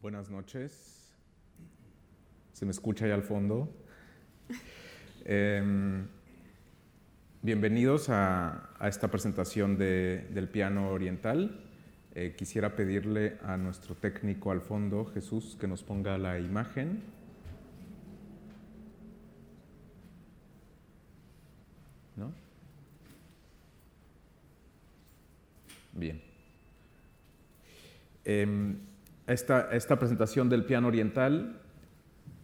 Buenas noches. ¿Se me escucha ahí al fondo? Em, bienvenidos a, esta presentación del piano oriental. Eh, quisiera pedirle a nuestro técnico al fondo, Jesús, que nos ponga la imagen. ¿No? Bien. Em, esta, presentación del piano oriental,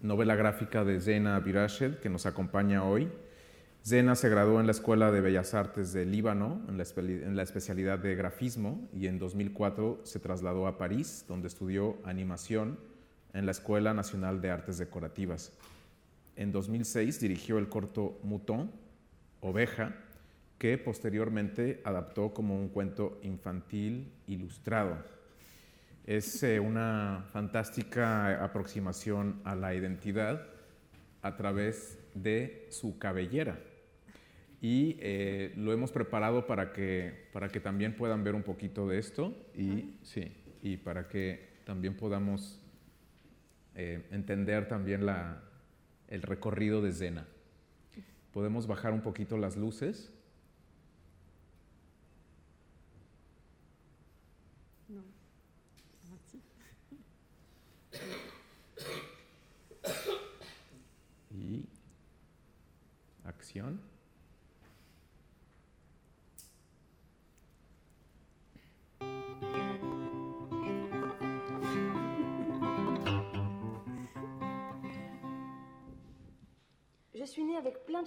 novela gráfica de Zena Virashed, que nos acompaña hoy. Zena se graduó en la Escuela de Bellas Artes de Líbano en la, en la, especialidad de grafismo y en 2004 se trasladó a París, donde estudió animación en la Escuela Nacional de Artes Decorativas. En 2006 dirigió el corto Mouton, Oveja, que posteriormente adaptó como un cuento infantil ilustrado. Es eh, una fantástica aproximación a la identidad a través de su cabellera. Y eh, lo hemos preparado para que, para que también puedan ver un poquito de esto y, sí, y para que también podamos eh, entender también la, el recorrido de Zena. Podemos bajar un poquito las luces. Y acción.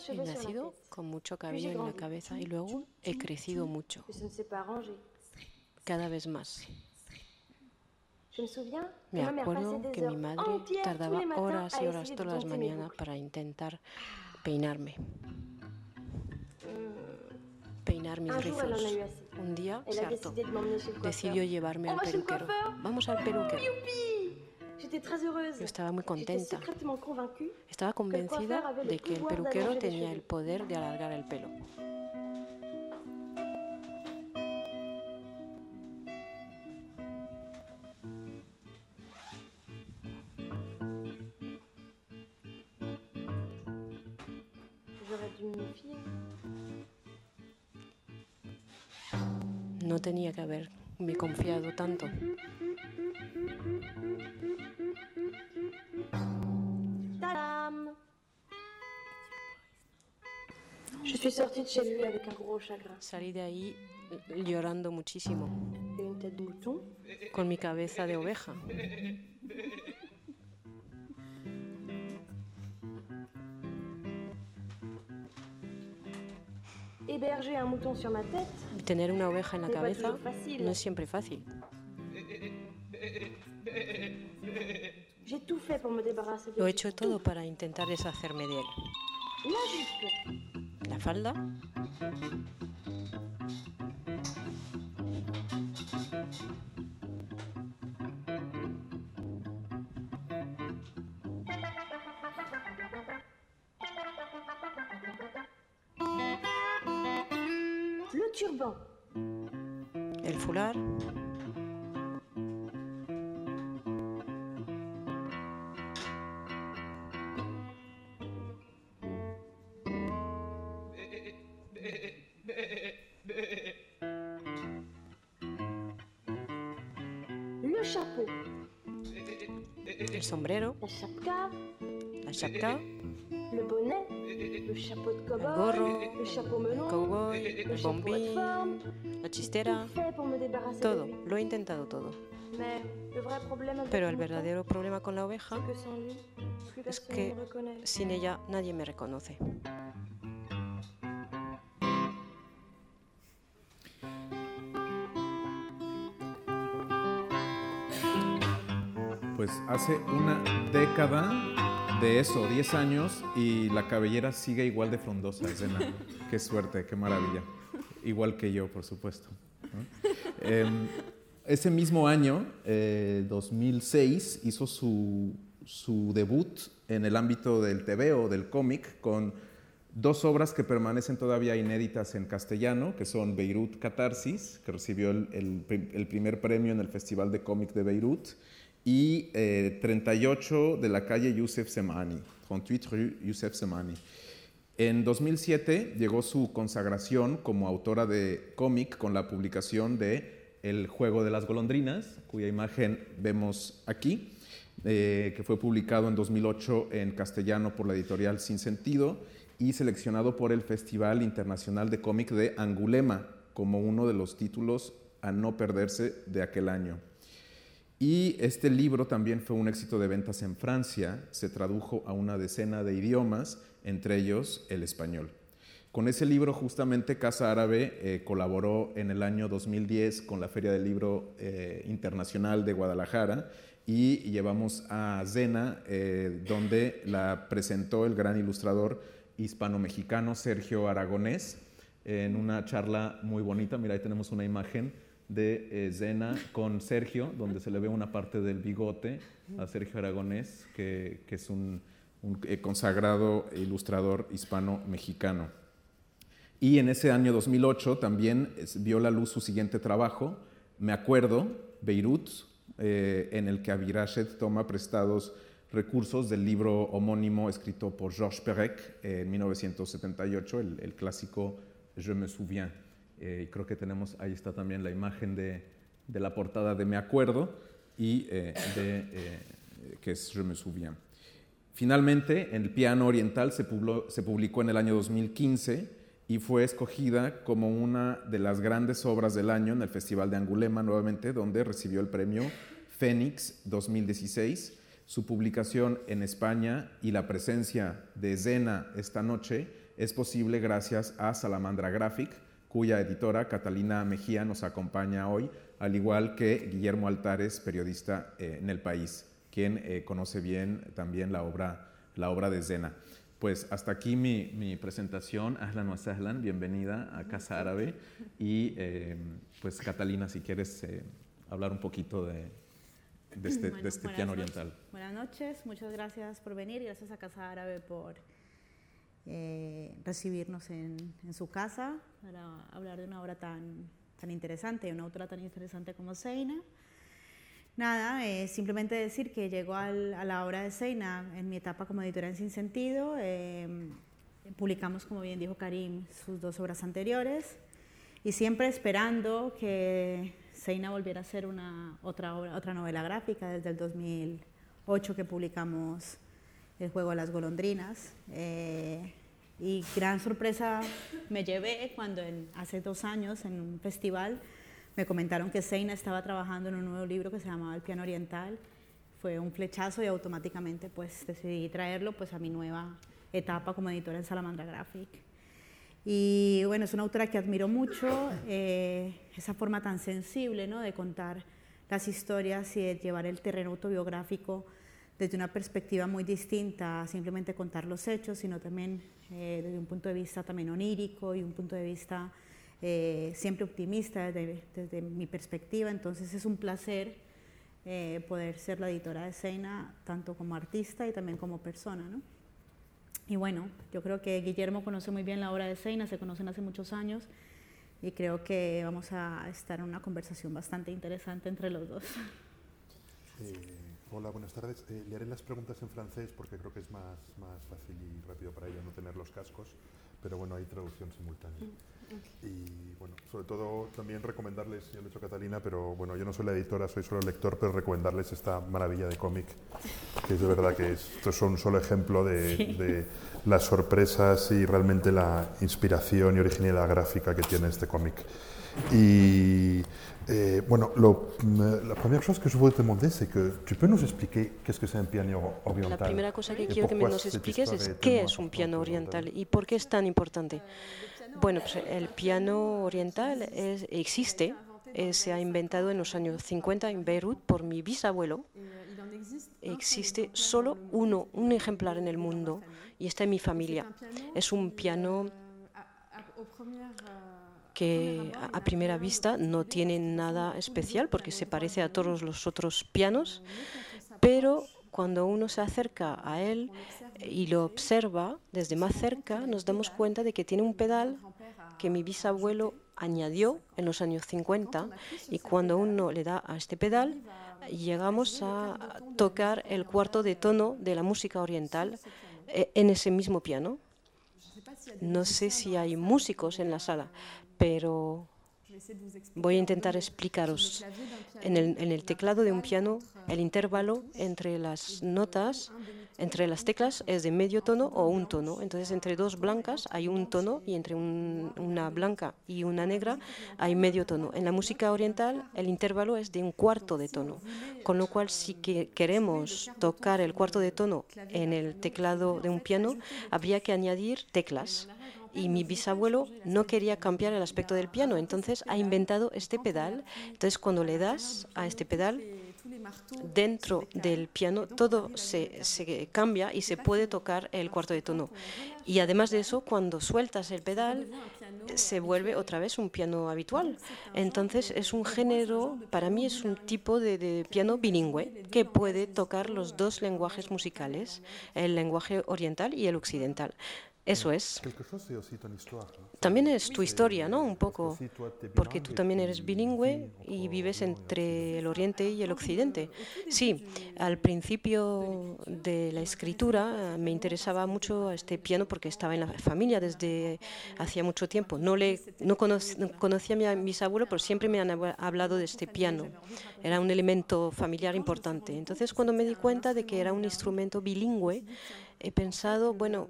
He nacido con mucho cabello en la cabeza y luego he crecido mucho, cada vez más. Me acuerdo que mi madre tardaba horas y horas todas las mañanas para intentar peinarme. Peinar mis rizos. Un día se hartó. Decidió llevarme al peluquero. Vamos al peluquero. Yo estaba muy contenta. Estaba convencida de que el peluquero tenía el poder de alargar el pelo. Salí de ahí llorando muchísimo, con mi cabeza de oveja. Tener una oveja en la cabeza no es siempre fácil. Lo he hecho todo para intentar deshacerme de él. Falda. Sombrero. La chapka. El gorro, el cowboy, el bombín, la chistera, todo. Lo he intentado todo. Pero el verdadero problema con la oveja es que sin ella nadie me reconoce. Hace una década de eso, 10 años, y la cabellera sigue igual de frondosa, Qué suerte, qué maravilla. Igual que yo, por supuesto. Em, ese mismo año, 2006, eh, hizo su, su, debut en el ámbito del TV o del cómic con dos obras que permanecen todavía inéditas en castellano, que son Beirut Catarsis, que recibió el, el primer premio en el Festival de Cómic de Beirut, y 38 eh, de la calle Youssef Semani, 38 rue Youssef Semani. En 2007 llegó su consagración como autora de cómic con la publicación de El juego de las golondrinas, cuya imagen vemos aquí, eh, que fue publicado en 2008 en castellano por la editorial Sin Sentido y seleccionado por el Festival Internacional de Cómic de Angulema como uno de los títulos a no perderse de aquel año. Y este libro también fue un éxito de ventas en Francia, se tradujo a una decena de idiomas, entre ellos el español. Con ese libro justamente Casa Árabe eh, colaboró en el año 2010 con la Feria del Libro eh, Internacional de Guadalajara y llevamos a Zena, eh, donde la presentó el gran ilustrador hispano-mexicano Sergio Aragonés en una charla muy bonita. Mira, ahí tenemos una imagen de Zena con Sergio, donde se le ve una parte del bigote a Sergio Aragonés, que, es un, un consagrado ilustrador hispano-mexicano. Y en ese año 2008 también vio la luz su siguiente trabajo, Me acuerdo, Beirut, eh, en el que Abirachet toma prestados recursos del libro homónimo escrito por Georges Perec en 1978, el, clásico Je me souviens. Eh, creo que tenemos, ahí está también la imagen de, de la portada de Me acuerdo y eh, de, que es Je me souviens. Finalmente, en el piano oriental se, se publicó en el año 2015 y fue escogida como una de las grandes obras del año en el Festival de Angulema nuevamente, donde recibió el premio Fénix 2016. Su publicación en España y la presencia de Zena esta noche es posible gracias a Salamandra Graphic, cuya editora Catalina Mejía nos acompaña hoy, al igual que Guillermo Altares, periodista eh, en el país, quien eh, conoce bien también la obra, la obra de Zena. Pues hasta aquí mi, mi presentación. Ahlan wa sahlan, bienvenida a Casa Árabe. Y eh, pues Catalina, si quieres eh, hablar un poquito de, de este, de este piano oriental. Buenas noches, muchas gracias por venir. Gracias a Casa Árabe por eh, recibirnos en, en, su casa para hablar de una obra tan, tan interesante, una autora tan interesante como Seina. Nada, eh, simplemente decir que llegó al, a la obra de Seina en mi etapa como editora en Sin Sentido. Eh, publicamos, como bien dijo Karim, sus dos obras anteriores y siempre esperando que Seina volviera a ser una, otra, obra, otra novela gráfica desde el 2008 que publicamos El juego de las golondrinas. Eh, y gran sorpresa me llevé cuando en, hace dos años en un festival me comentaron que Seina estaba trabajando en un nuevo libro que se llamaba El piano oriental. Fue un flechazo y automáticamente pues decidí traerlo pues a mi nueva etapa como editora en Salamandra Graphic. Y bueno, es una autora que admiro mucho, eh, esa forma tan sensible ¿no? de contar las historias y de llevar el terreno autobiográfico desde una perspectiva muy distinta a simplemente contar los hechos, sino también eh, desde un punto de vista también onírico y un punto de vista eh, siempre optimista desde, mi perspectiva, entonces es un placer eh, poder ser la editora de Seina, tanto como artista y también como persona. ¿no? Y bueno, yo creo que Guillermo conoce muy bien la obra de Seina, se conocen hace muchos años y creo que vamos a estar en una conversación bastante interesante entre los dos. Eh, hola, buenas tardes. le haré las preguntas en francés porque creo que es más, más fácil y rápido para ella no tener los cascos, pero bueno, hay traducción simultánea. Mm. Y bueno, sobre todo también recomendarles, ya lo he hecho Catalina, pero bueno, yo no soy la editora, soy solo el lector, pero recomendarles esta maravilla de cómic, que es de verdad que esto es un solo ejemplo de, de, las sorpresas y realmente la inspiración y originalidad gráfica que tiene este cómic. Y eh, bueno, lo, la primera cosa que je voudrais te demander, c'est que tu peux nous expliquer qu'est-ce que c'est un piano oriental. La primera cosa que quiero que me nos expliques es qué es un piano oriental y por qué es tan importante. Bueno, pues el piano oriental es, existe, eh, se ha inventado en los años 50 en Beirut por mi bisabuelo. Existe solo uno, un ejemplar en el mundo y está en mi familia. Es un piano que a primera vista no tiene nada especial porque se parece a todos los otros pianos, pero cuando uno se acerca a él y lo observa desde más cerca, nos damos cuenta de que tiene un pedal que mi bisabuelo añadió en los años 50 y cuando uno le da a este pedal llegamos a tocar el cuarto de tono de la música oriental eh, en ese mismo piano. No sé si hay músicos en la sala, pero Voy a intentar explicaros. En el, teclado de un piano, el intervalo entre las notas, entre las teclas, es de medio tono o un tono. Entonces, entre dos blancas hay un tono y entre una blanca y una negra hay medio tono. En la música oriental, el intervalo es de un cuarto de tono. Con lo cual, si queremos tocar el cuarto de tono en el teclado de un piano, habría que añadir teclas y mi bisabuelo no quería cambiar el aspecto del piano, entonces ha inventado este pedal. Entonces cuando le das a este pedal, dentro del piano todo se, cambia y se puede tocar el cuarto de tono. Y además de eso, cuando sueltas el pedal, se vuelve otra vez un piano habitual. Entonces es un género, para mí es un tipo de piano bilingüe que puede tocar los dos lenguajes musicales, el lenguaje oriental y el occidental. Eso es. También es tu historia, ¿no? Un poco, porque tú también eres bilingüe y vives entre el Oriente y el Occidente. Sí, al principio de la escritura me interesaba mucho este piano porque estaba en la familia desde hacía mucho tiempo. No, le, no, conocía a mis abuelos, pero siempre me han hablado de este piano. Era un elemento familiar importante. Entonces, cuando me di cuenta de que era un instrumento bilingüe, he pensado, bueno,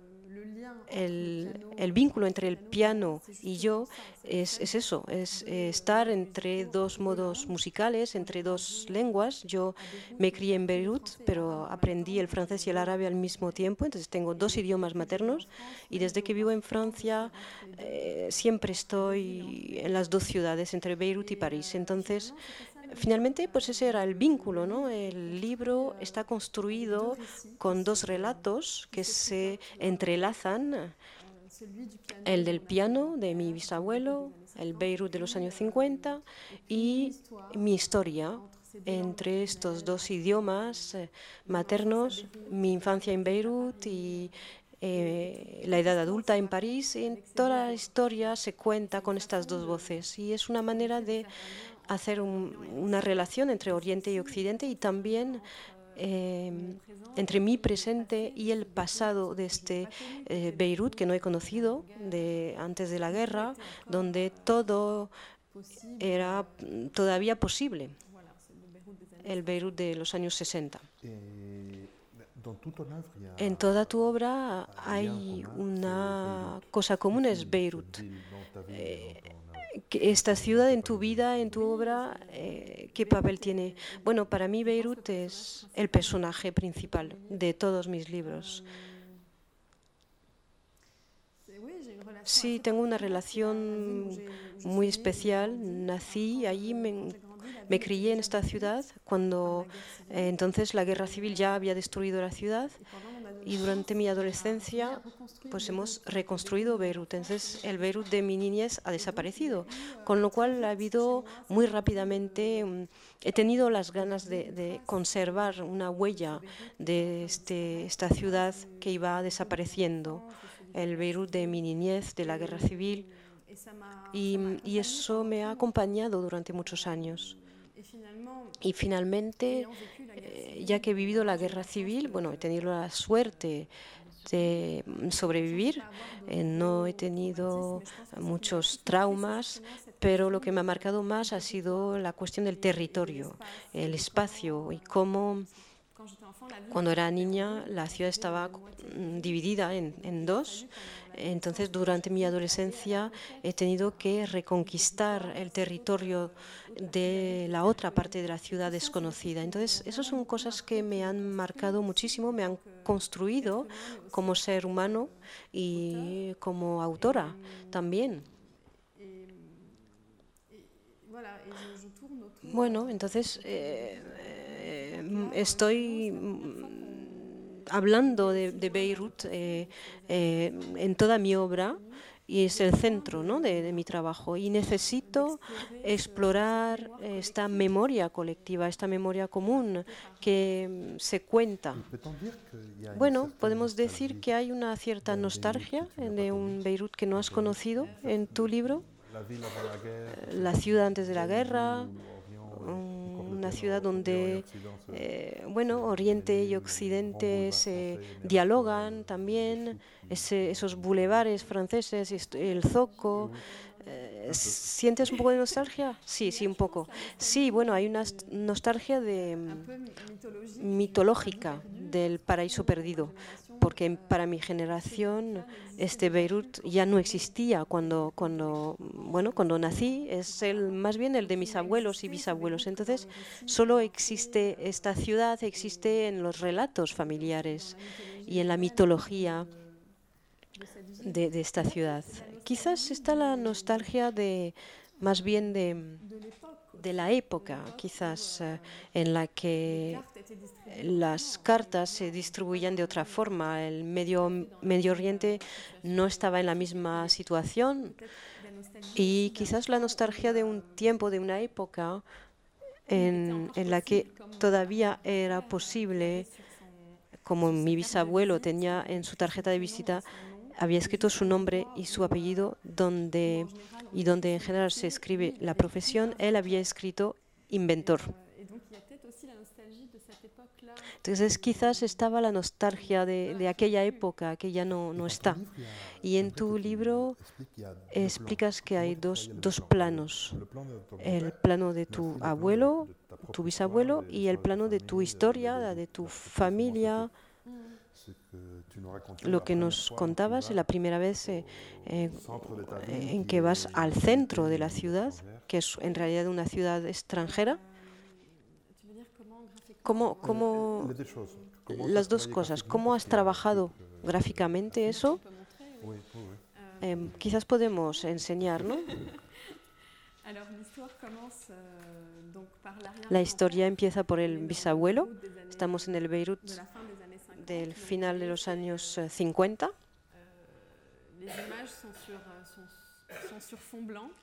el, vínculo entre el piano y yo es, eso, es eh, estar entre dos modos musicales, entre dos lenguas. Yo me crié en Beirut, pero aprendí el francés y el árabe al mismo tiempo, entonces tengo dos idiomas maternos y desde que vivo en Francia eh, siempre estoy en las dos ciudades, entre Beirut y París. Entonces Finalmente, pues ese era el vínculo, ¿no? El libro está construido con dos relatos que se entrelazan, el del piano de mi bisabuelo, el Beirut de los años 50 y mi historia entre estos dos idiomas eh, maternos, mi infancia en Beirut y eh, la edad adulta en París. En toda la historia se cuenta con estas dos voces y es una manera de hacer una relación entre Oriente y Occidente y también eh, entre mi presente y el pasado de este eh, Beirut que no he conocido de antes de la guerra, donde todo era todavía posible, el Beirut de los años 60. En toda tu obra hay una cosa común, es Beirut esta ciudad en tu vida, en tu obra, eh, ¿qué papel tiene? Bueno, para mí Beirut es el personaje principal de todos mis libros. Sí, tengo una relación muy especial. Nací allí, me, crié en esta ciudad cuando eh, entonces la guerra civil ya había destruido la ciudad y durante mi adolescencia pues hemos reconstruido Beirut. Entonces el Beirut de mi niñez ha desaparecido, con lo cual ha habido muy rápidamente, mm, he tenido las ganas de, conservar una huella de este, esta ciudad que iba desapareciendo, el Beirut de mi niñez, de la guerra civil, y, y eso me ha acompañado durante muchos años. Y finalmente, eh, ya que he vivido la guerra civil, bueno, he tenido la suerte de sobrevivir, eh, no he tenido muchos traumas, pero lo que me ha marcado más ha sido la cuestión del territorio, el espacio y cómo cuando era niña la ciudad estaba mm, dividida en, en dos entonces, durante mi adolescencia he tenido que reconquistar el territorio de la otra parte de la ciudad desconocida. Entonces, esas son cosas que me han marcado muchísimo, me han construido como ser humano y como autora también. Bueno, entonces eh, eh, estoy hablando de, Beirut eh, eh, en toda mi obra y es el centro ¿no? de, mi trabajo. Y necesito explorar esta memoria colectiva, esta memoria común que se cuenta. Bueno, podemos decir que hay una cierta nostalgia de un Beirut que no has conocido en tu libro. La ciudad antes de la guerra, una ciudad donde, eh, bueno, Oriente y Occidente se dialogan también, esos bulevares franceses, el Zoco. Eh, ¿Sientes un poco de nostalgia? Sí, sí, un poco. Sí, bueno, hay una nostalgia de mitológica del paraíso perdido, porque para mi generación este Beirut ya no existía cuando, cuando, bueno, cuando nací, es el, más bien el de mis abuelos y bisabuelos. Entonces, solo existe esta ciudad, existe en los relatos familiares y en la mitología de, de esta ciudad. Quizás está la nostalgia de más bien de, la época, quizás eh, en la que las cartas se distribuían de otra forma. El Medio, Medio Oriente no estaba en la misma situación y quizás la nostalgia de un tiempo, de una época en, en la que todavía era posible, como mi bisabuelo tenía en su tarjeta de visita, había escrito su nombre y su apellido donde y donde en general se escribe la profesión, él había escrito inventor. Entonces quizás estaba la nostalgia de, aquella época que ya no, no, está. Y en tu libro explicas que hay dos, dos planos. El plano de tu abuelo, tu bisabuelo, y el plano de tu historia, de tu familia lo que nos contabas la primera vez eh, eh, en que vas al centro de la ciudad, que es en realidad una ciudad extranjera. ¿Cómo, cómo las dos cosas? ¿Cómo has trabajado gráficamente eso? Eh, quizás podemos enseñar, ¿no? La historia empieza por el bisabuelo. Estamos en el Beirut del final de los años 50. Eh,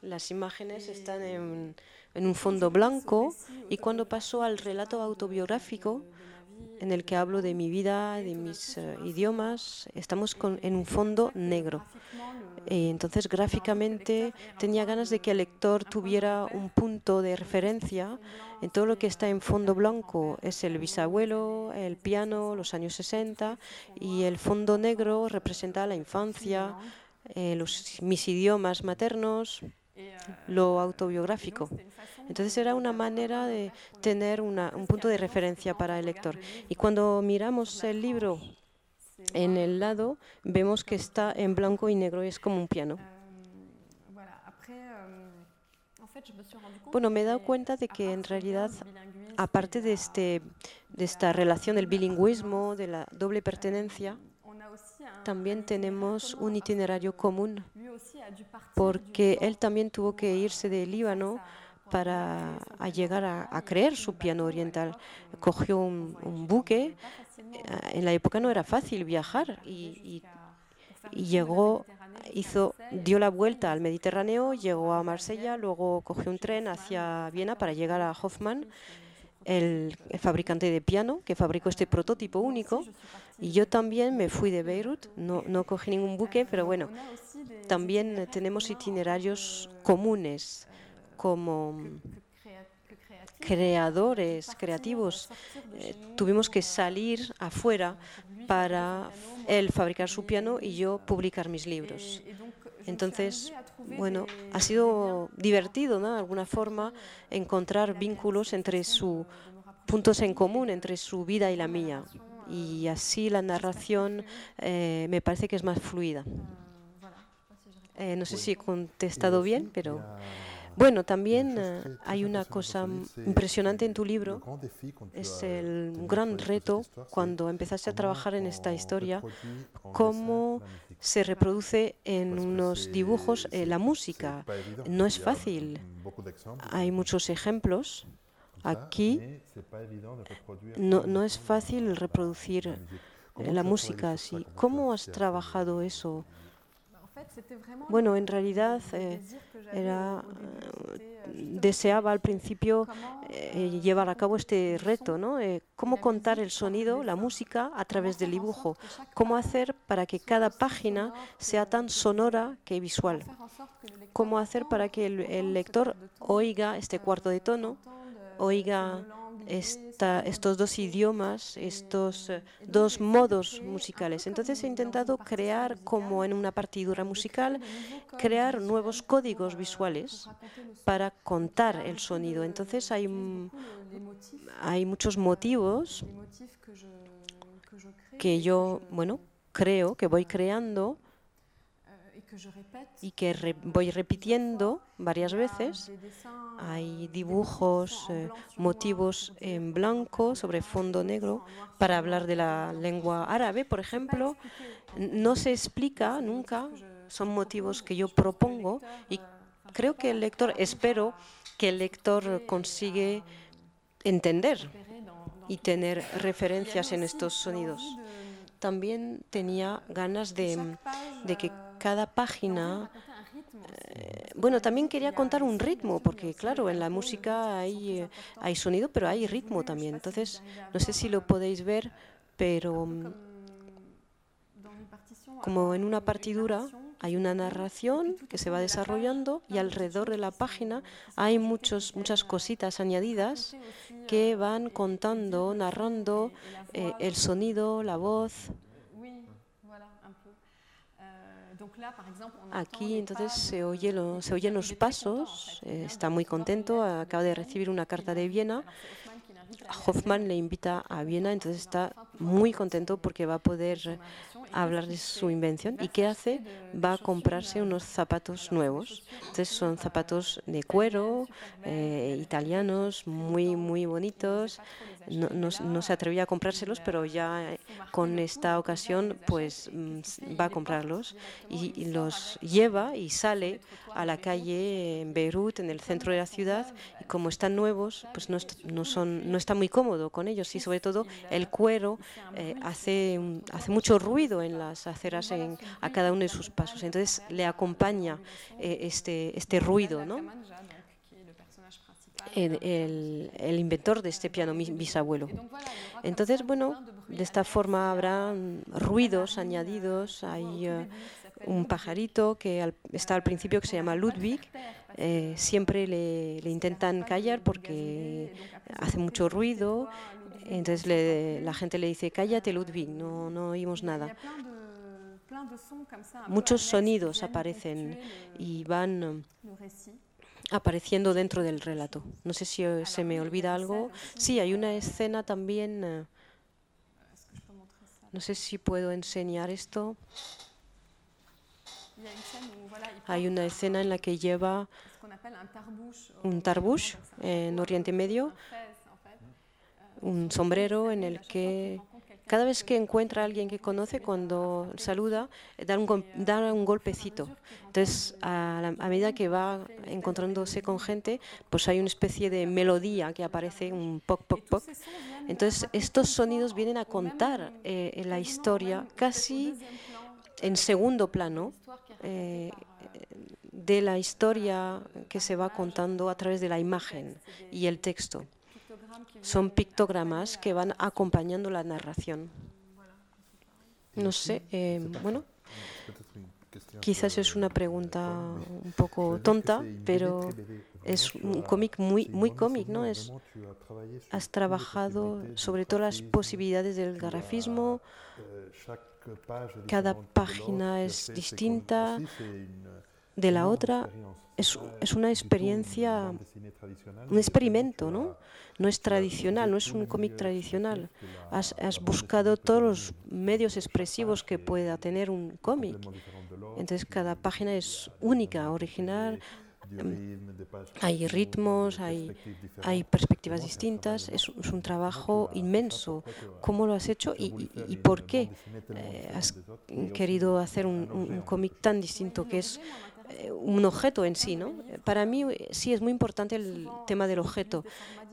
Las imágenes están en, un fondo blanco y cuando paso al relato autobiográfico, en el que hablo de mi vida, de mis eh, idiomas, estamos con, en un fondo negro. Y entonces gráficamente tenía ganas de que el lector tuviera un punto de referencia en todo lo que está en fondo blanco. Es el bisabuelo, el piano, los años 60 y el fondo negro representa la infancia, eh, mis idiomas maternos, lo autobiográfico. Entonces era una manera de tener una, un punto de referencia para el lector. Y cuando miramos el libro en el lado, vemos que está en blanco y negro, es como un piano. Bueno, me he dado cuenta de que en realidad, aparte de, este, de esta relación del bilingüismo, de la doble pertenencia, también tenemos un itinerario común, porque él también tuvo que irse de Líbano para llegar a, creer su piano oriental. Cogió un, buque, eh, en la época no era fácil viajar y, llegó, hizo, dio la vuelta al Mediterráneo, llegó a Marsella, luego cogió un tren hacia Viena para llegar a Hoffmann, el, fabricante de piano que fabricó este prototipo único. Y yo también me fui de Beirut, no, no cogí ningún buque, pero bueno, también tenemos itinerarios comunes como creadores creativos eh, tuvimos que salir afuera para él fabricar su piano y yo publicar mis libros. Entonces, bueno, ha sido divertido, ¿no? De alguna forma, encontrar vínculos entre sus puntos en común entre su vida y la mía. Y así la narración eh, me parece que es más fluida. Eh, no sé si he contestado bien, pero... Bueno, también eh, hay una cosa impresionante en tu libro, es el gran reto cuando empezaste a trabajar en esta historia, cómo se reproduce en unos dibujos eh, la música. No es fácil. Hay muchos ejemplos. Aquí no, no es fácil reproducir la música así. ¿Cómo has trabajado eso? Bueno, en realidad eh, era, deseaba al principio eh, llevar a cabo este reto, ¿no? Eh, cómo contar el sonido, la música a través del dibujo, cómo hacer para que cada página sea tan sonora que visual, cómo hacer para que el, lector oiga este cuarto de tono oiga estos dos idiomas, estos eh, dos modos musicales. Entonces he intentado crear, como en una partidura musical, crear nuevos códigos visuales para contar el sonido. Entonces hay, hay muchos motivos que yo, bueno, creo, que voy creando y que voy repitiendo varias veces. Hay dibujos, eh, motivos en blanco sobre fondo negro para hablar de la lengua árabe, por ejemplo. No se explica nunca, son motivos que yo propongo y creo que el lector, espero que el lector consigue entender y tener referencias en estos sonidos. También tenía ganas de, de que cada página eh, bueno, también quería contar un ritmo, porque claro, en la música hay, eh, hay sonido, pero hay ritmo también. Entonces, no sé si lo podéis ver, pero mm, como en una partidura hay una narración que se va desarrollando y alrededor de la página hay muchos, muchas cositas añadidas que van contando, narrando eh, el sonido, la voz. Aquí entonces se, oye se oyen los pasos, eh, está muy contento, acaba de recibir una carta de Viena. Hoffman le invita a Viena, entonces está muy contento porque va a poder hablar de su invención. ¿Y qué hace? Va a comprarse unos zapatos nuevos. Entonces son zapatos de cuero, eh, italianos, muy, muy bonitos. No, no, se atrevía a comprárselos, pero ya con esta ocasión pues mm, va a comprarlos y, los lleva y sale a la calle en Beirut, en el centro de la ciudad, y como están nuevos, pues no, no, son, no está muy cómodo con ellos y sobre todo el cuero eh, hace, hace mucho ruido en las aceras en, a cada uno de sus pasos. Entonces le acompaña eh, este, este ruido, ¿no? El, el, inventor de este piano, mi bisabuelo. Entonces, bueno, de esta forma habrá ruidos añadidos. Hay eh, un pajarito que está al principio que se llama Ludwig. Eh, siempre le, le, intentan callar porque hace mucho ruido. Entonces la gente le dice, cállate Ludwig, no, no oímos nada. Muchos sonidos aparecen y van apareciendo dentro del relato. No sé si se me olvida algo. Sí, hay una escena también. Eh, no sé si puedo enseñar esto. Hay una escena en la que lleva un tarbush en Oriente Medio, un sombrero en el que cada vez que encuentra a alguien que conoce, cuando saluda, da un, da un golpecito. Entonces, a, medida que va encontrándose con gente, pues hay una especie de melodía que aparece, un poc, poc, poc. Entonces, estos sonidos vienen a contar eh, la historia casi en segundo plano. Eh, de la historia que se va contando a través de la imagen y el texto. Son pictogramas que van acompañando la narración. No sé, eh, bueno, quizás es una pregunta un poco tonta, pero es un cómic muy, muy cómic, ¿no? Has trabajado sobre todas las posibilidades del grafismo, cada página es distinta de la otra es, es, una experiencia, un experimento, ¿no? No es tradicional, no es un cómic tradicional. Has, has, buscado todos los medios expresivos que pueda tener un cómic. Entonces cada página es única, original. Hay ritmos, hay, hay perspectivas distintas, es, un trabajo inmenso. ¿Cómo lo has hecho y, y, por qué eh, has querido hacer un, un cómic tan distinto que es un objeto en sí. ¿no? Para mí eh, sí es muy importante el tema del objeto.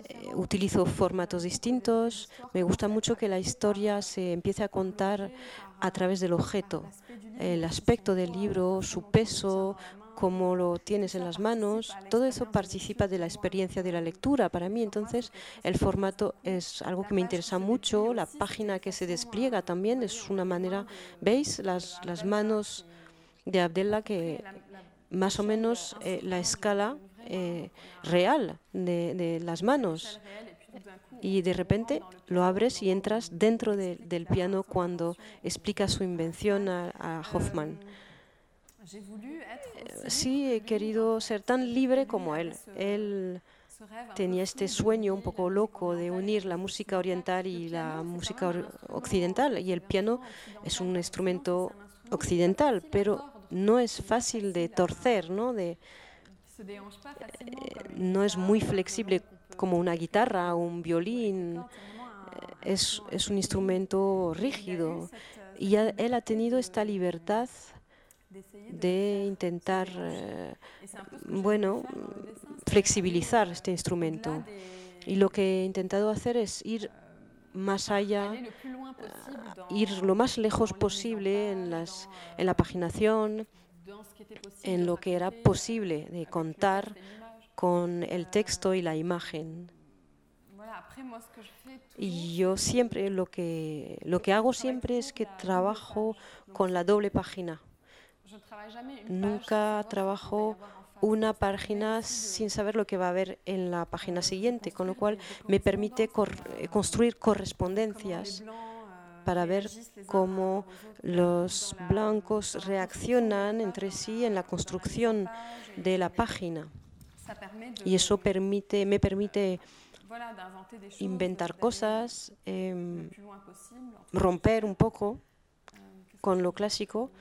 Eh, utilizo formatos distintos. Me gusta mucho que la historia se empiece a contar a través del objeto. El aspecto del libro, su peso, cómo lo tienes en las manos, todo eso participa de la experiencia de la lectura para mí. Entonces, el formato es algo que me interesa mucho. La página que se despliega también es una manera, ¿veis? Las, las manos de Abdella que más o menos eh, la escala eh, real de, las manos. Y de repente lo abres y entras dentro del piano cuando explica su invención a, Hoffman. Sí, he querido ser tan libre como él. Él tenía este sueño un poco loco de unir la música oriental y la música occidental. Y el piano es un instrumento occidental, pero no es fácil de torcer, ¿no? De, eh, no es muy flexible como una guitarra o un violín. Eh, es, es un instrumento rígido. Y él ha tenido esta libertad de intentar, eh, bueno, flexibilizar este instrumento. Y lo que he intentado hacer es ir más allá, ir lo más lejos posible en, las, en la paginación, en lo que era posible de contar con el texto y la imagen. Y yo siempre lo que, lo que hago siempre es que trabajo con la doble página. Nunca trabajo una página sin saber lo que va a haber en la página siguiente, con lo cual me permite eh, construir correspondencias para ver cómo los blancos reaccionan entre sí en la construcción de la página. Y eso permite, me permite inventar cosas, em, romper un poco con lo clásico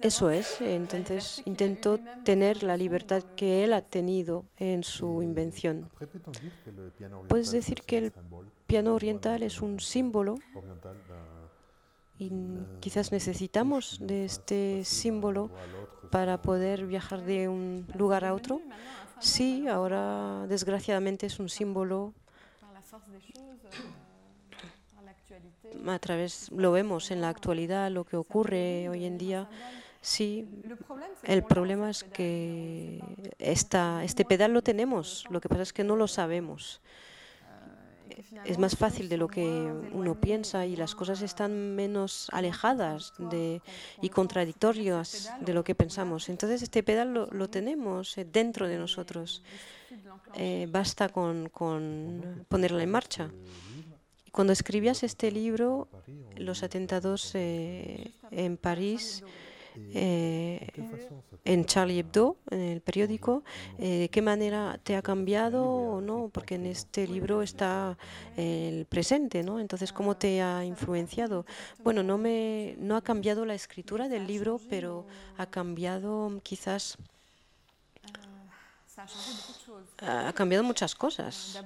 Eso es, entonces intento tener la libertad que él ha tenido en su invención. Puedes decir que el piano oriental es un símbolo y quizás necesitamos de este símbolo para poder viajar de un lugar a otro. Sí, ahora desgraciadamente es un símbolo a través, lo vemos en la actualidad, lo que ocurre hoy en día. Sí, el problema es que esta, este pedal lo tenemos, lo que pasa es que no lo sabemos. Es más fácil de lo que uno piensa y las cosas están menos alejadas de, y contradictorias de lo que pensamos. Entonces este pedal lo, tenemos eh, dentro de nosotros. Eh, basta con, con ponerla en marcha. Cuando escribías este libro, Los atentados eh, en París, eh, en Charlie Hebdo, en el periódico, eh, ¿de qué manera te ha cambiado o no? Porque en este libro está el presente, ¿no? Entonces, ¿cómo te ha influenciado? Bueno, no, me, no ha cambiado la escritura del libro, pero ha cambiado quizás ha cambiado muchas cosas.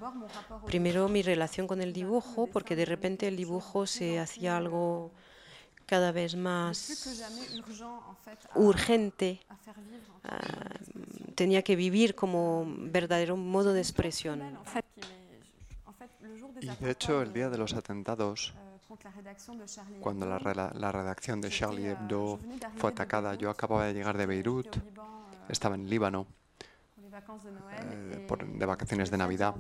Primero mi relación con el dibujo, porque de repente el dibujo se hacía algo cada vez más urgente. Ah, tenía que vivir como verdadero modo de expresión. Y de hecho, el día de los atentados, cuando la, la redacción de Charlie Hebdo fue atacada, yo acababa de llegar de Beirut, estaba en Líbano eh, de vacaciones de Navidad.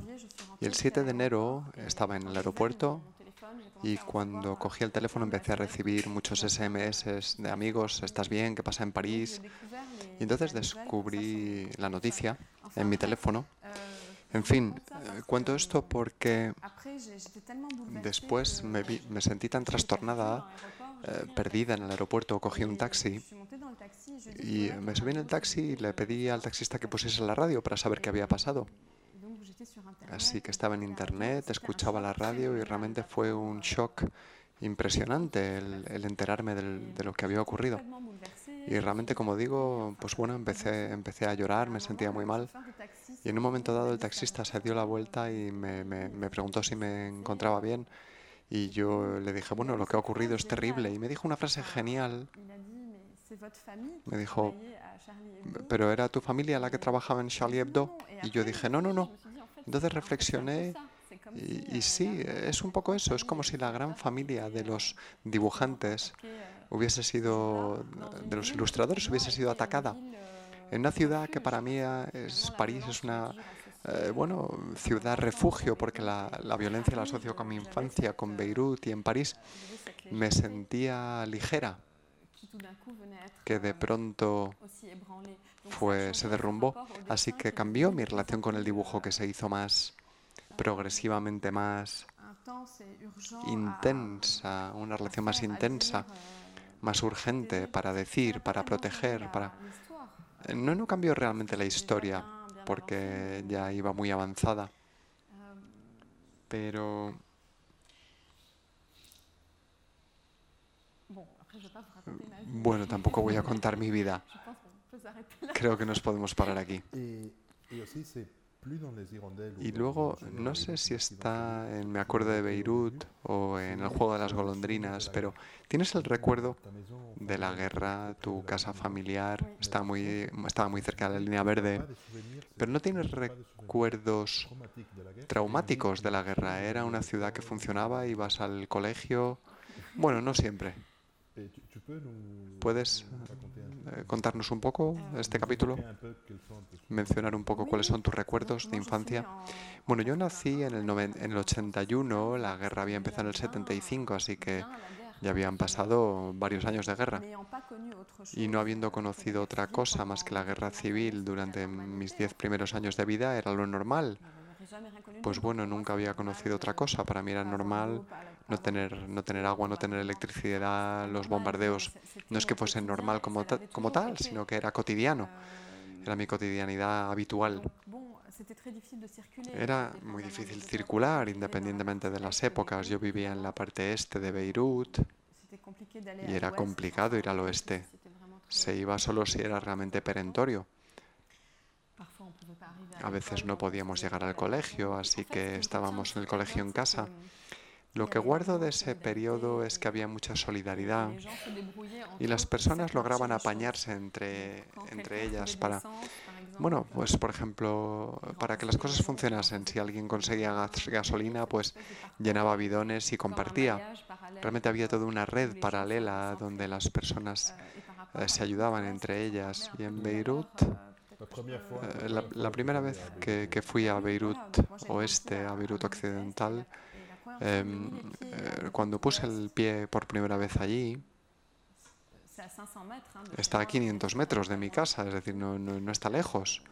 Y el 7 de enero estaba en el aeropuerto y cuando cogí el teléfono empecé a recibir muchos SMS de amigos, ¿estás bien? ¿Qué pasa en París? Y entonces descubrí la noticia en mi teléfono. En fin, eh, cuento esto porque después me, me sentí tan trastornada eh, perdida en el aeropuerto, cogí un taxi y me subí en el taxi y le pedí al taxista que pusiese la radio para saber qué había pasado. Así que estaba en internet, escuchaba la radio y realmente fue un shock impresionante el, enterarme de lo que había ocurrido. Y realmente, como digo, pues bueno, empecé, empecé a llorar, me sentía muy mal. Y en un momento dado el taxista se dio la vuelta y me, me preguntó si me encontraba bien. Y yo le dije, bueno, lo que ha ocurrido es terrible. Y me dijo una frase genial. Me dijo, pero era tu familia la que trabajaba en Charlie Hebdo. Y yo dije, no, no, no. Entonces reflexioné y, y, sí, es un poco eso. Es como si la gran familia de los dibujantes hubiese sido, de los ilustradores, hubiese sido atacada. En una ciudad que para mí es París, es una eh, bueno, ciudad refugio, porque la, la, violencia la asocio con mi infancia, con Beirut y en París, me sentía ligera que de pronto fue, se derrumbó. Así que cambió mi relación con el dibujo que se hizo más progresivamente más intensa, una relación más intensa, más urgente para decir, para proteger, para... No, no cambió realmente la historia porque ya iba muy avanzada, pero... Bueno, tampoco voy a contar mi vida. Creo que nos podemos parar aquí. Y luego, no sé si está en Me acuerdo de Beirut o en El juego de las golondrinas, pero ¿tienes el recuerdo de la guerra? Tu casa familiar está muy, estaba muy cerca de la línea verde, pero no tienes recuerdos traumáticos de la guerra. Era una ciudad que funcionaba, ibas al colegio. Bueno, no siempre. ¿Puedes eh, contarnos un poco este capítulo? Mencionar un poco cuáles son tus recuerdos de infancia. Bueno, yo nací en el, en el 81, la guerra había empezado en el 75, así que ya habían pasado varios años de guerra. Y no habiendo conocido otra cosa más que la guerra civil durante mis diez primeros años de vida, era lo normal. Pues bueno, nunca había conocido otra cosa. Para mí era normal no tener, no tener agua, no tener electricidad, los bombardeos. No es que fuesen normal como, como tal, sino que era cotidiano. Era mi cotidianidad habitual. Era muy difícil circular independientemente de las épocas. Yo vivía en la parte este de Beirut y era complicado ir al oeste. Se iba solo si era realmente perentorio. A veces no podíamos llegar al colegio, así que estábamos en el colegio en casa. Lo que guardo de ese periodo es que había mucha solidaridad y las personas lograban apañarse entre, entre ellas para, bueno, pues por ejemplo, para que las cosas funcionasen, si alguien conseguía gasolina, pues llenaba bidones y compartía. Realmente había toda una red paralela donde las personas eh, se ayudaban entre ellas. Y en Beirut, eh, la, primera vez que, que fui a Beirut Oeste, a Beirut Occidental, eh, cuando puse el pie por primera vez allí, está a 500 metros de mi casa, es decir, no, no, está lejos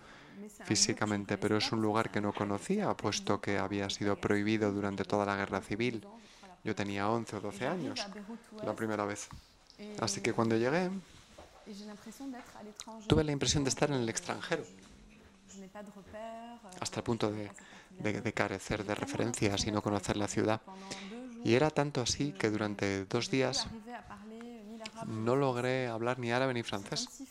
físicamente, pero es un lugar que no conocía, puesto que había sido prohibido durante toda la guerra civil. Yo tenía 11 o 12 años la primera vez. Así que cuando llegué, tuve la impresión de estar en el extranjero, hasta el punto de de, carecer de referencias y no conocer la ciudad. Y era tanto así que durante dos días no logré hablar ni árabe ni francés.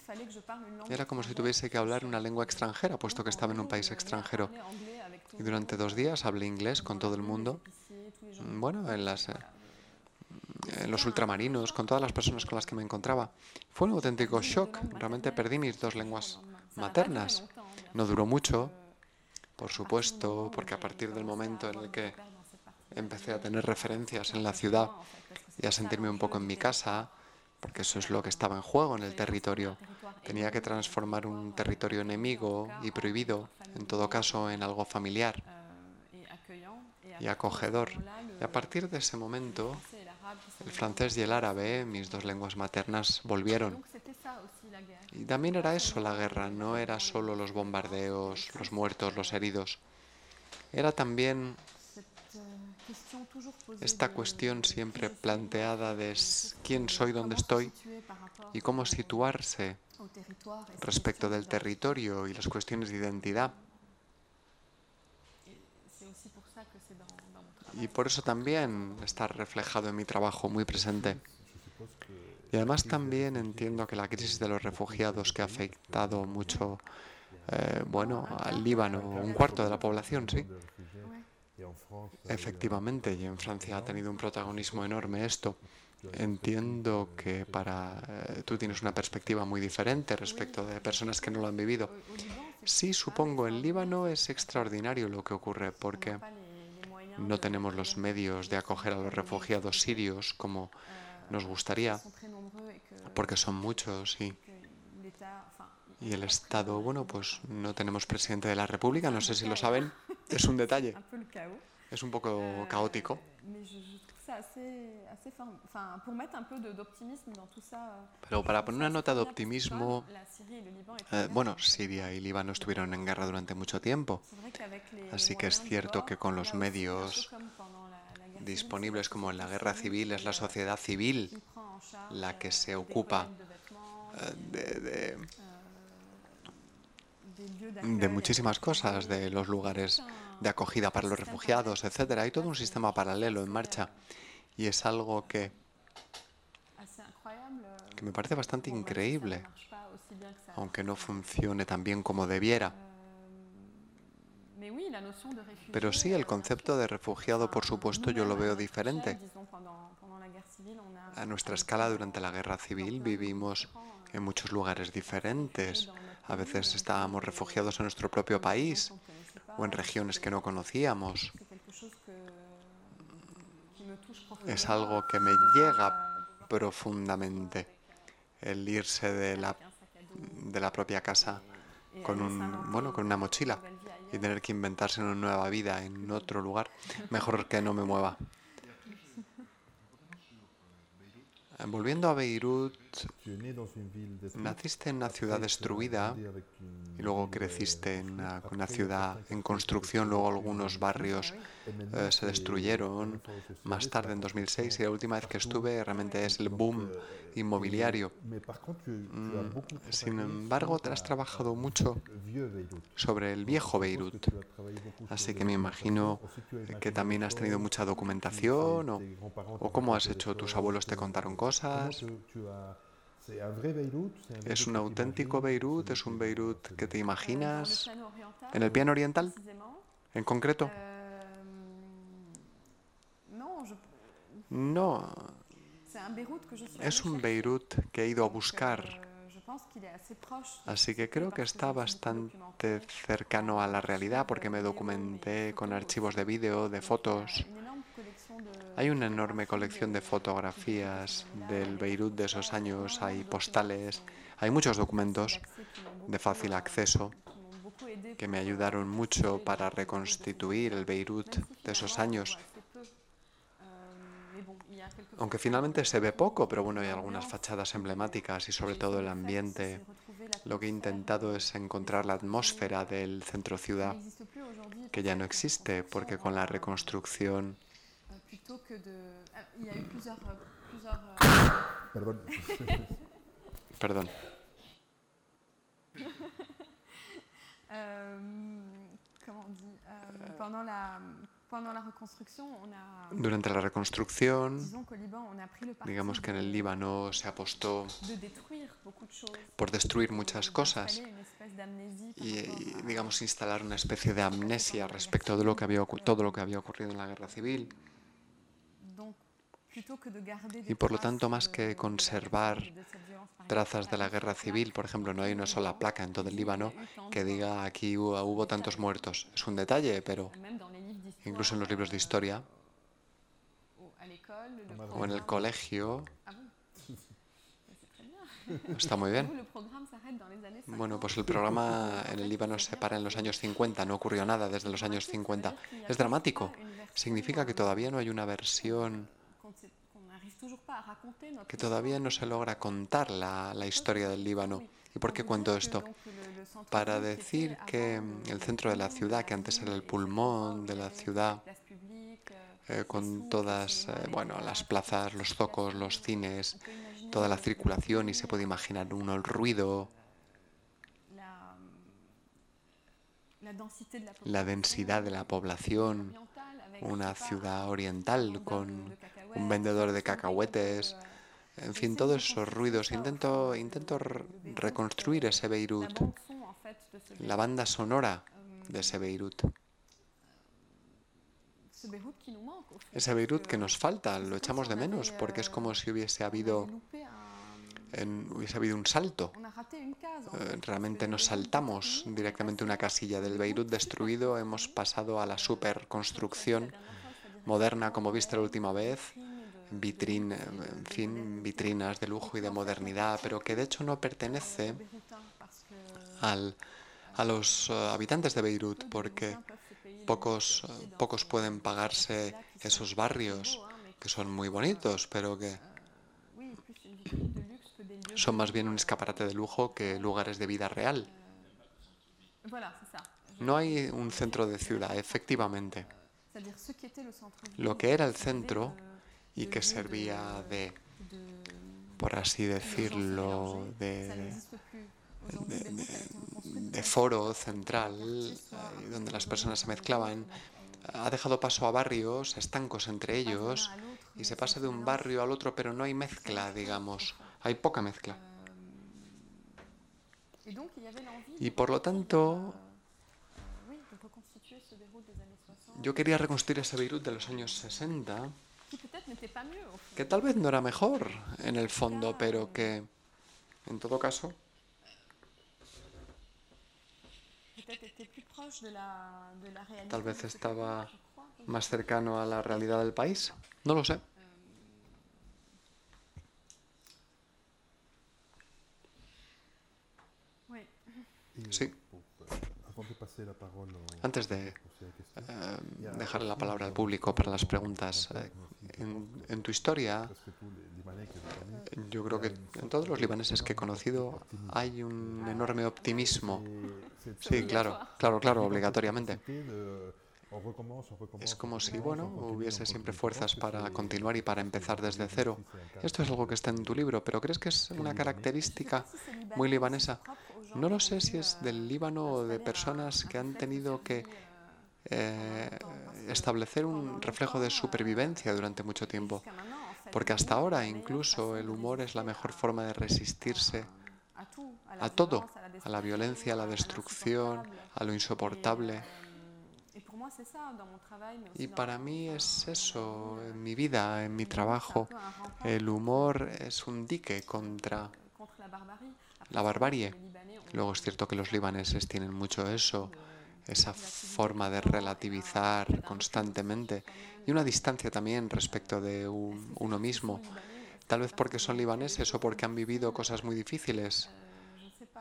Era como si tuviese que hablar una lengua extranjera, puesto que estaba en un país extranjero. Y durante dos días hablé inglés con todo el mundo. Bueno, en, las, en los ultramarinos, con todas las personas con las que me encontraba. Fue un auténtico shock. Realmente perdí mis dos lenguas maternas. No duró mucho, por supuesto, porque a partir del momento en el que empecé a tener referencias en la ciudad y a sentirme un poco en mi casa, porque eso es lo que estaba en juego en el territorio, tenía que transformar un territorio enemigo y prohibido, en todo caso, en algo familiar y acogedor. Y a partir de ese momento, el francés y el árabe, mis dos lenguas maternas, volvieron. Y también era eso la guerra, no era solo los bombardeos, los muertos, los heridos. Era también esta cuestión siempre planteada de quién soy, dónde estoy y cómo situarse respecto del territorio y las cuestiones de identidad. Y por eso también está reflejado en mi trabajo muy presente. Y además también entiendo que la crisis de los refugiados que ha afectado mucho, eh, bueno, al Líbano, un cuarto de la población, sí. Efectivamente, y en Francia ha tenido un protagonismo enorme esto. Entiendo que para eh, tú tienes una perspectiva muy diferente respecto de personas que no lo han vivido. Sí, supongo, en Líbano es extraordinario lo que ocurre porque no tenemos los medios de acoger a los refugiados sirios como nos gustaría, porque son muchos y, y el Estado, bueno, pues no tenemos presidente de la República, no sé si lo saben, es un detalle, es un poco caótico, Pero para poner una nota de optimismo, eh, bueno, Siria y Líbano estuvieron en guerra durante mucho tiempo, así que es cierto que con los medios disponibles como en la guerra civil es la sociedad civil la que se ocupa eh, de, de muchísimas cosas, de los lugares de acogida para los refugiados, etcétera. Hay todo un sistema paralelo en marcha y es algo que, que me parece bastante increíble, aunque no funcione tan bien como debiera. Pero sí, el concepto de refugiado, por supuesto, yo lo veo diferente. A nuestra escala durante la guerra civil vivimos en muchos lugares diferentes. A veces estábamos refugiados en nuestro propio país o en regiones que no conocíamos. Es algo que me llega profundamente, el irse de la, de la propia casa con, un, bueno, con una mochila y tener que inventarse una nueva vida en otro lugar. Mejor que no me mueva. Volviendo a Beirut, naciste en una ciudad destruida y luego creciste en una, ciudad en construcción, luego algunos barrios eh, se destruyeron más tarde en 2006 y la última vez que estuve realmente es el boom inmobiliario. Mm, sin embargo, te has trabajado mucho sobre el viejo Beirut, así que me imagino que también has tenido mucha documentación o, o cómo has hecho, tus abuelos te contaron cosas. ¿Es un auténtico Beirut? ¿Es un Beirut que te imaginas? ¿En el piano oriental? ¿En concreto? No. Es un Beirut que he ido a buscar. Así que creo que está bastante cercano a la realidad porque me documenté con archivos de vídeo, de fotos. Hay una enorme colección de fotografías del Beirut de esos años, hay postales, hay muchos documentos de fácil acceso que me ayudaron mucho para reconstituir el Beirut de esos años. Aunque finalmente se ve poco, pero bueno, hay algunas fachadas emblemáticas y sobre todo el ambiente. Lo que he intentado es encontrar la atmósfera del centro ciudad, que ya no existe, porque con la reconstrucción plutôt que de. Ah, il y a eu plusieurs. Plusieurs Perdón. Perdón. euh, comment on dit euh, Pendant la. Durante la reconstrucción, digamos que en el Líbano se apostó por destruir muchas cosas y, digamos, instalar una especie de amnesia respecto de lo que había, todo lo que había ocurrido en la guerra civil. Y por lo tanto, más que conservar trazas de la guerra civil, por ejemplo, no hay una sola placa en todo el Líbano que diga aquí hubo, tantos muertos. Es un detalle, pero incluso en los libros de historia o en el colegio. Está muy bien. Bueno, pues el programa en el Líbano se para en los años 50, no ocurrió nada desde los años 50. Es dramático. Significa que todavía no hay una versión que todavía no se logra contar la, historia del Líbano. ¿Y por qué cuento esto? Para decir que el centro de la ciudad, que antes era el pulmón de la ciudad, eh, con todas eh, bueno, las plazas, los zocos, los cines, toda la circulación y se puede imaginar uno el ruido, la densidad de la población, una ciudad oriental con un vendedor de cacahuetes, en fin, todos esos ruidos. Intento, intento reconstruir ese Beirut, la banda sonora de ese Beirut. Ese Beirut que nos falta, lo echamos de menos, porque es como si hubiese habido, hubiese habido un salto. Eh, realmente nos saltamos directamente una casilla del Beirut destruido, hemos pasado a la superconstrucción moderna como viste la última vez, vitrin, en fin, vitrinas de lujo y de modernidad, pero que de hecho no pertenece al, a los eh, habitantes de Beirut, porque pocos, pocos pueden pagarse esos barrios que son muy bonitos, pero que son más bien un escaparate de lujo que lugares de vida real. No hay un centro de ciudad, efectivamente. Lo que era el centro y que servía de, por así decirlo, de, foro central, donde las personas se mezclaban, ha dejado paso a barrios, estancos entre ellos, y se pasa de un barrio al otro, pero no hay mezcla, digamos. Hay poca mezcla. Y por lo tanto, yo quería reconstruir ese Beirut de los años 60, que tal vez no era mejor en el fondo, pero que, en todo caso, tal vez estaba más cercano a la realidad del país. No lo sé. Sí. Antes de eh, dejar la palabra al público para las preguntas, eh, en, tu historia, yo creo que en todos los libaneses que he conocido hay un enorme optimismo. Sí, claro, claro, claro, obligatoriamente. Es como si, bueno, hubiese siempre fuerzas para continuar y para empezar desde cero. Esto es algo que está en tu libro, pero ¿crees que es una característica muy libanesa? No lo sé si es del Líbano o de personas que han tenido que eh, establecer un reflejo de supervivencia durante mucho tiempo. Porque hasta ahora incluso el humor es la mejor forma de resistirse a todo, a la violencia, a la destrucción, a lo insoportable. Y para mí es eso, en mi vida, en mi trabajo. El humor es un dique contra la barbarie. Luego es cierto que los libaneses tienen mucho eso, esa forma de relativizar constantemente y una distancia también respecto de uno mismo. Tal vez porque son libaneses o porque han vivido cosas muy difíciles.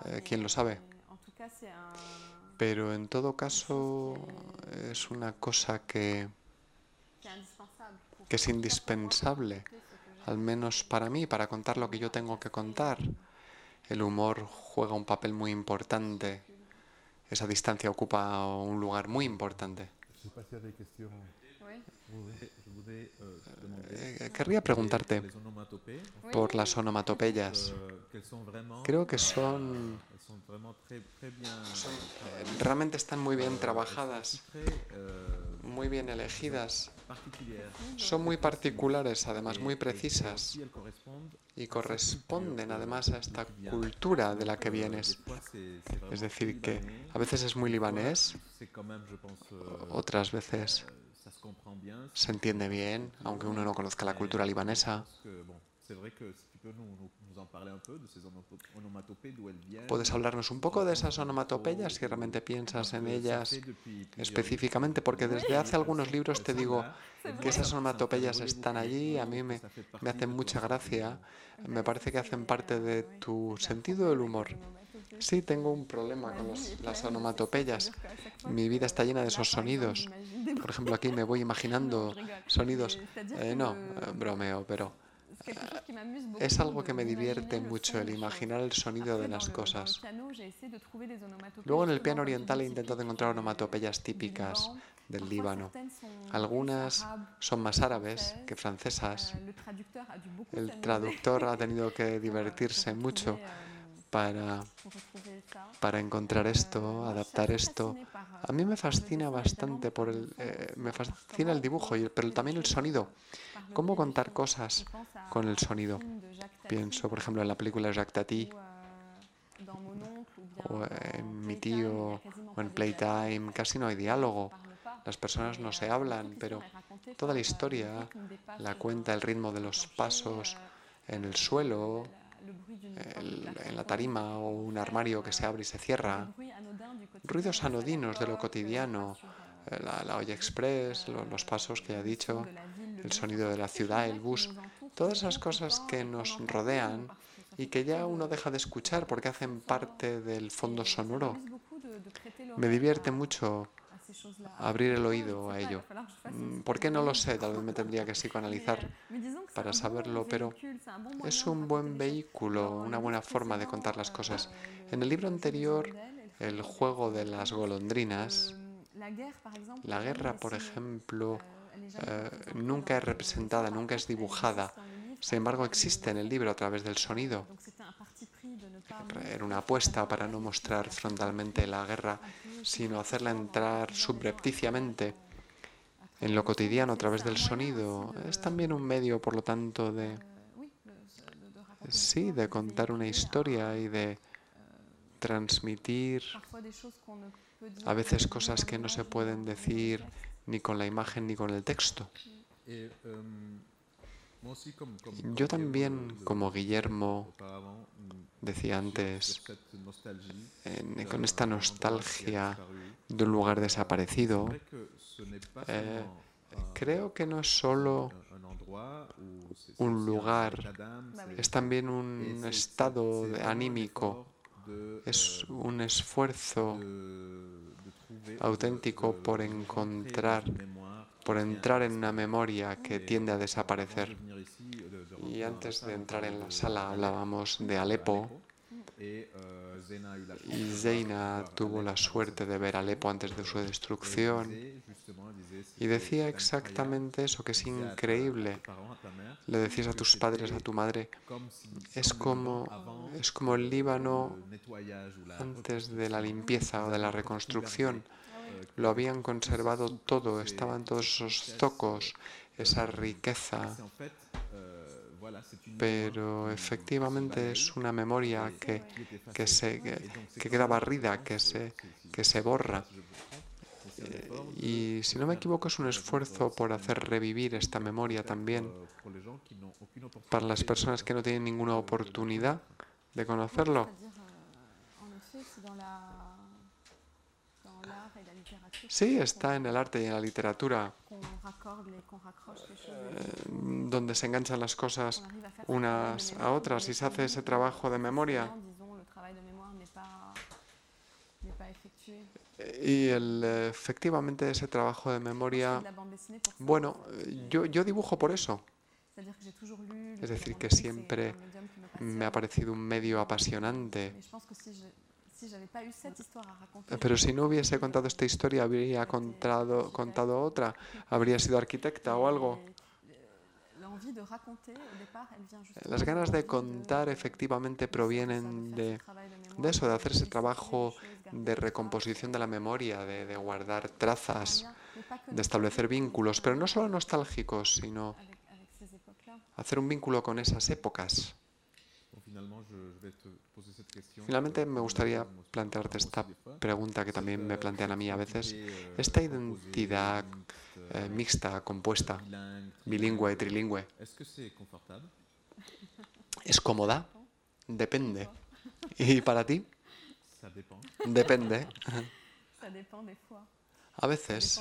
Eh, ¿Quién lo sabe? Pero en todo caso es una cosa que, que es indispensable, al menos para mí, para contar lo que yo tengo que contar. El humor juega un papel muy importante. Esa distancia ocupa un lugar muy importante. Eh, querría preguntarte por las onomatopeyas. Creo que son, realmente están muy bien trabajadas, muy bien elegidas. Son muy particulares, además muy precisas. y corresponden además a esta cultura de la que vienes. Es decir, que a veces es muy libanés, otras veces se entiende bien, aunque uno no conozca la cultura libanesa. ¿Puedes hablarnos un poco de esas onomatopeyas si realmente piensas en ellas específicamente? Porque desde hace algunos libros te digo que esas onomatopeyas están allí, a mí me, me hacen mucha gracia, me parece que hacen parte de tu sentido del humor. Sí, tengo un problema con las onomatopeyas. Mi vida está llena de esos sonidos. Por ejemplo, aquí me voy imaginando sonidos. Eh, no, bromeo, pero eh, es algo que me divierte mucho el imaginar el sonido de las cosas. Luego en el piano oriental he intentado encontrar onomatopeyas típicas del Líbano. Algunas son más árabes que francesas. El traductor ha tenido que divertirse mucho para, para encontrar esto, adaptar esto. A mí me fascina bastante por el, eh, me fascina el dibujo, pero también el sonido. ¿Cómo contar cosas con el sonido? Pienso, por ejemplo, en la película Jacques Tati, o en Mi tío, o en Playtime, casi no hay diálogo. Las personas no se hablan, pero toda la historia la cuenta el ritmo de los pasos en el suelo, en la tarima o un armario que se abre y se cierra, ruidos anodinos de lo cotidiano, eh, la, olla express, los pasos que ya he dicho, el sonido de la ciudad, el bus, todas esas cosas que nos rodean y que ya uno deja de escuchar porque hacen parte del fondo sonoro. Me divierte mucho abrir el oído a ello. Mm, ¿Por qué no lo sé? Tal vez me tendría que psicoanalizar para saberlo, pero es un buen vehículo, una buena forma de contar las cosas. En el libro anterior, El juego de las golondrinas, la guerra, por ejemplo, eh, nunca es representada, nunca es dibujada. Sin embargo, existe en el libro a través del sonido. Era una apuesta para no mostrar frontalmente la guerra, sino hacerla entrar subrepticiamente en lo cotidiano a través del sonido. Es también un medio, por lo tanto, de sí, de contar una historia y de transmitir a veces cosas que no se pueden decir ni con la imagen ni con el texto. Yo también, como Guillermo decía antes, con esta nostalgia de un lugar desaparecido, eh, creo que no es solo un lugar, es también un estado anímico, es un esfuerzo auténtico por encontrar, por entrar en una memoria que tiende a desaparecer. Y antes de entrar en la sala hablábamos de Alepo. Y Zeina tuvo la suerte de ver Alepo antes de su destrucción. Y decía exactamente eso, que es increíble. Le decías a tus padres, a tu madre, es como, es como el Líbano antes de la limpieza o de la reconstrucción. Lo habían conservado todo, estaban todos esos zocos, esa riqueza. Pero efectivamente es una memoria que, que, se, que, queda barrida, que se, que se borra. y si no me equivoco es un esfuerzo por hacer revivir esta memoria también para las personas que no tienen ninguna oportunidad de conocerlo. Sí, está en el arte y en la literatura, eh, donde se enganchan las cosas unas a otras y se hace ese trabajo de memoria. Y efectivamente ese trabajo de memoria, bueno, yo, yo dibujo por eso. Es decir, que siempre me ha parecido un medio apasionante pero si no hubiese contado esta historia, habría contado, contado otra, habría sido arquitecta o algo. Las ganas de contar efectivamente provienen de, de eso, de hacer ese trabajo de recomposición de la memoria, de, de guardar trazas, de establecer vínculos, pero no solo nostálgicos, sino hacer un vínculo con esas épocas. Finalmente me gustaría plantearte esta pregunta que también me plantean a mí a veces. Esta identidad eh, mixta, compuesta, bilingüe, trilingüe, ¿es cómoda? Depende. ¿Y para ti? Depende. A veces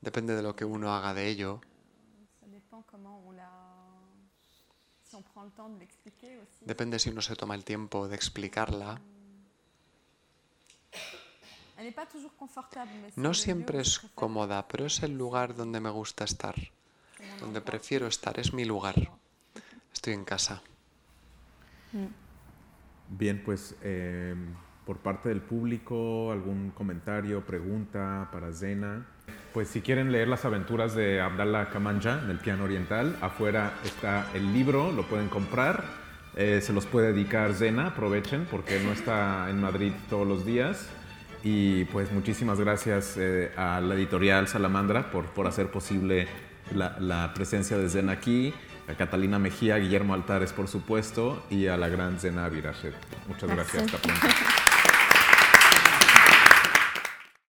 depende de lo que uno haga de ello. Depende si uno se toma el tiempo de explicarla. No siempre es cómoda, pero es el lugar donde me gusta estar, donde prefiero estar, es mi lugar. Estoy en casa. Mm. Bien, pues em, por parte del público, algún comentario, pregunta para Zena. Pues si quieren leer las aventuras de Abdallah Kamanja en el piano oriental, afuera está el libro, lo pueden comprar. Eh, se los puede dedicar Zena, aprovechen porque no está en Madrid todos los días. Y pues muchísimas gracias eh, a la editorial Salamandra por, por hacer posible la, la presencia de Zena aquí, a Catalina Mejía, Guillermo Altares por supuesto y a la gran Zena Virachet. Muchas gracias, pronto.